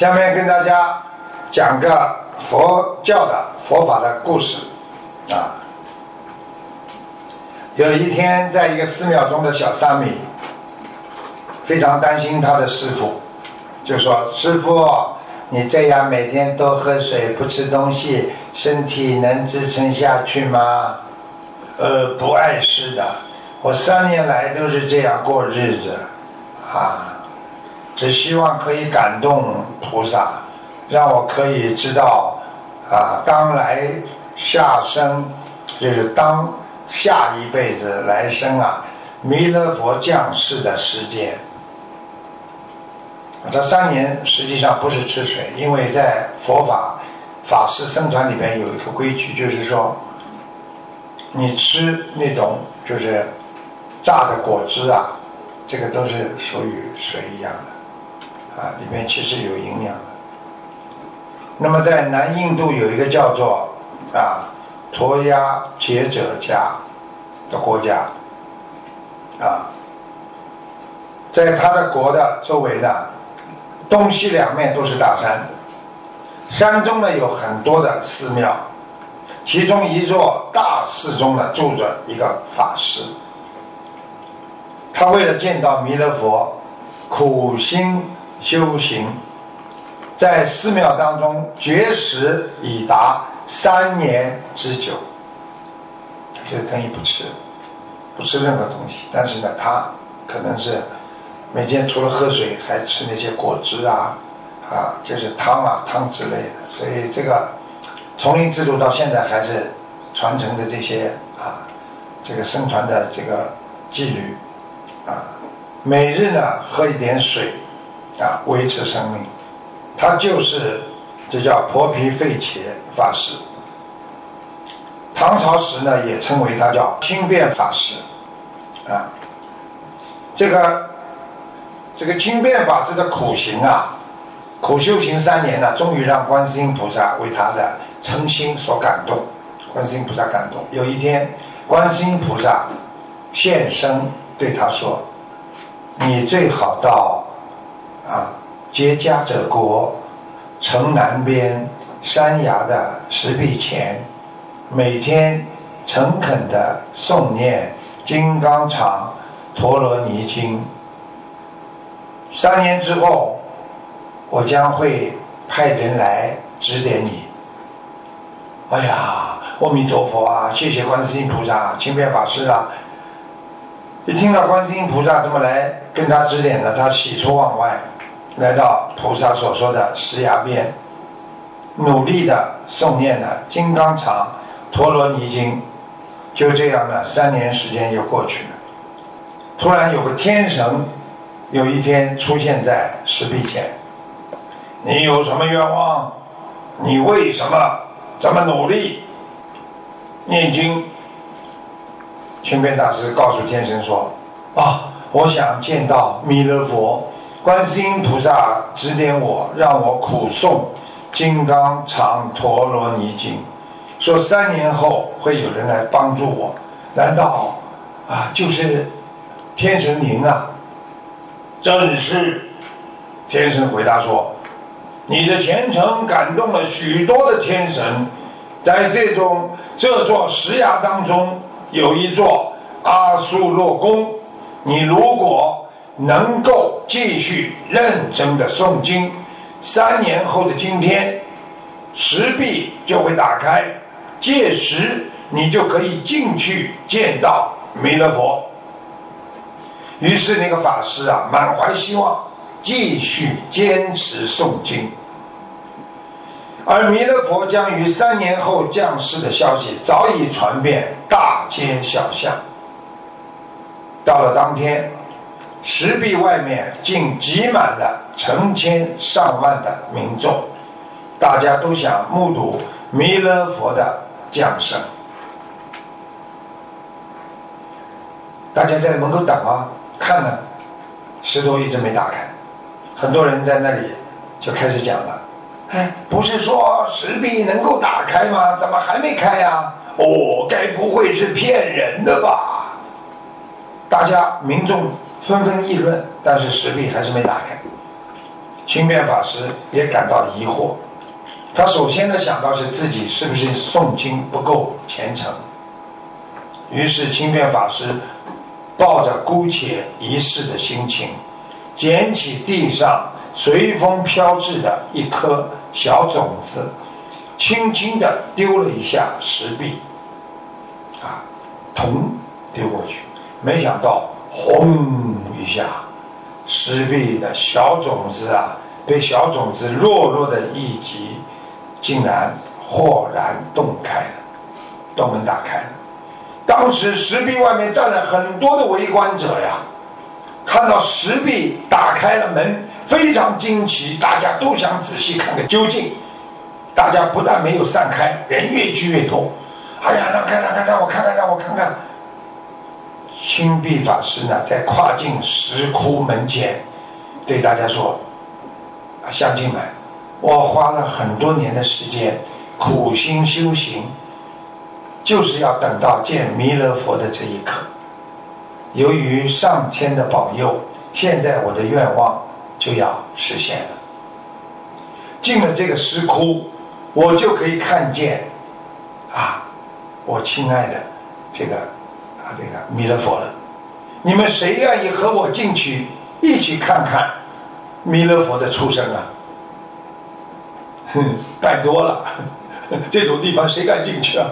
下面跟大家讲个佛教的佛法的故事啊。有一天，在一个寺庙中的小沙弥非常担心他的师傅，就说：“师傅，你这样每天多喝水，不吃东西，身体能支撑下去吗？”“呃，不碍事的，我三年来都是这样过日子啊。”只希望可以感动菩萨，让我可以知道啊，当来下生就是当下一辈子来生啊，弥勒佛降世的时间。这三年实际上不是吃水，因为在佛法法师僧团里边有一个规矩，就是说，你吃那种就是榨的果汁啊，这个都是属于水一样的。啊，里面其实有营养的。那么在南印度有一个叫做啊陀亚杰者家的国家，啊，在他的国的周围呢，东西两面都是大山，山中呢有很多的寺庙，其中一座大寺中呢住着一个法师，他为了见到弥勒佛，苦心。修行，在寺庙当中绝食已达三年之久，就等于不吃，不吃任何东西。但是呢，他可能是每天除了喝水，还吃那些果汁啊，啊，就是汤啊汤之类的。所以这个丛林制度到现在还是传承着这些啊，这个生传的这个纪律啊，每日呢喝一点水。啊，维持生命，他就是这叫婆皮费切法师。唐朝时呢，也称为他叫轻便法师，啊，这个这个轻便法师的苦行啊，苦修行三年呢，终于让观世音菩萨为他的诚心所感动。观世音菩萨感动，有一天，观世音菩萨现身对他说：“你最好到。”啊，结家者国，城南边山崖的石壁前，每天诚恳的诵念《金刚藏陀罗尼经》。三年之后，我将会派人来指点你。哎呀，阿弥陀佛啊！谢谢观世音菩萨、清辩法师啊！一听到观世音菩萨这么来跟他指点呢，他喜出望外。来到菩萨所说的石崖边，努力的诵念了《金刚藏陀罗尼经》，就这样呢，三年时间就过去了。突然有个天神，有一天出现在石壁前。你有什么愿望？你为什么这么努力念经？清辩大师告诉天神说：“啊，我想见到弥勒佛。”观世音菩萨指点我，让我苦诵《金刚藏陀罗尼经》，说三年后会有人来帮助我。难道啊，就是天神您啊？正是。天神回答说：“你的虔诚感动了许多的天神，在这种这座石崖当中有一座阿苏洛宫，你如果……”能够继续认真的诵经，三年后的今天，石壁就会打开，届时你就可以进去见到弥勒佛。于是那个法师啊，满怀希望，继续坚持诵经。而弥勒佛将于三年后降世的消息早已传遍大街小巷。到了当天。石壁外面竟挤满了成千上万的民众，大家都想目睹弥勒佛的降生。大家在门口等啊，看呢，石头一直没打开，很多人在那里就开始讲了：“哎，不是说石壁能够打开吗？怎么还没开呀？哦，该不会是骗人的吧？”大家民众。纷纷议论，但是石壁还是没打开。清辩法师也感到疑惑。他首先呢想到是自己是不是诵经不够虔诚，于是清辩法师抱着姑且一试的心情，捡起地上随风飘至的一颗小种子，轻轻地丢了一下石壁，啊，铜丢过去，没想到轰一下，石壁的小种子啊，被小种子弱弱的一击。竟然豁然洞开了，洞门打开了。当时石壁外面站了很多的围观者呀，看到石壁打开了门，非常惊奇，大家都想仔细看个究竟。大家不但没有散开，人越聚越多。哎呀，让看，让看，让我看看，让我看看。青壁法师呢，在跨进石窟门前，对大家说：“啊，乡亲们。”我花了很多年的时间，苦心修行，就是要等到见弥勒佛的这一刻。由于上天的保佑，现在我的愿望就要实现了。进了这个石窟，我就可以看见，啊，我亲爱的这个这个弥勒佛了。你们谁愿意和我进去一起看看弥勒佛的出生啊？哼，拜多了，这种地方谁敢进去啊？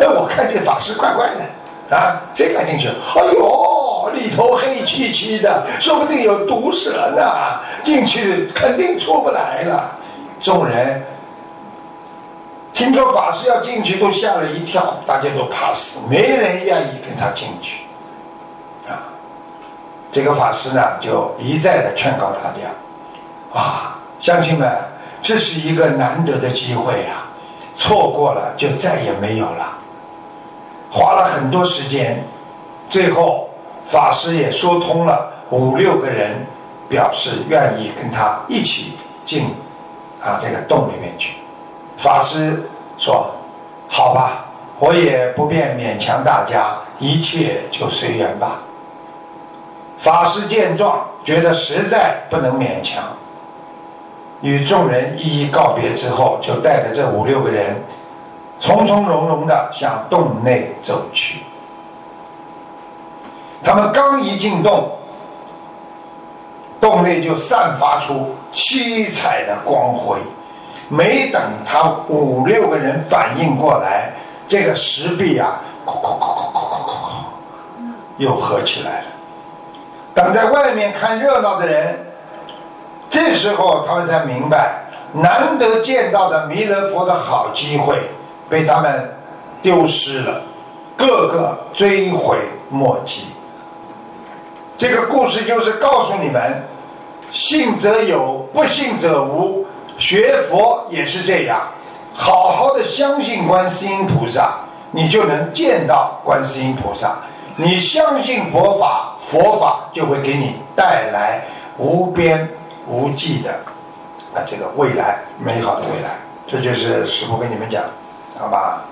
哎，我看这法师怪怪的啊，谁敢进去？哎呦，里头黑漆漆的，说不定有毒蛇呢，进去肯定出不来了。众人听说法师要进去，都吓了一跳，大家都怕死，没人愿意跟他进去。啊，这个法师呢，就一再的劝告大家：啊，乡亲们。这是一个难得的机会啊，错过了就再也没有了。花了很多时间，最后法师也说通了，五六个人表示愿意跟他一起进啊这个洞里面去。法师说：“好吧，我也不便勉强大家，一切就随缘吧。”法师见状，觉得实在不能勉强。与众人一一告别之后，就带着这五六个人，从从容容的向洞内走去。他们刚一进洞，洞内就散发出七彩的光辉。没等他五六个人反应过来，这个石壁啊，哐哐哐哐哐哐哐，又合起来了。等在外面看热闹的人，这时候他们才明白，难得见到的弥勒佛的好机会被他们丢失了，个个追悔莫及。这个故事就是告诉你们：信则有，不信则无。学佛也是这样，好好的相信观世音菩萨，你就能见到观世音菩萨。你相信佛法，佛法就会给你带来无边。无际的啊，这个未来美好的未来，这就是师傅跟你们讲，好吧？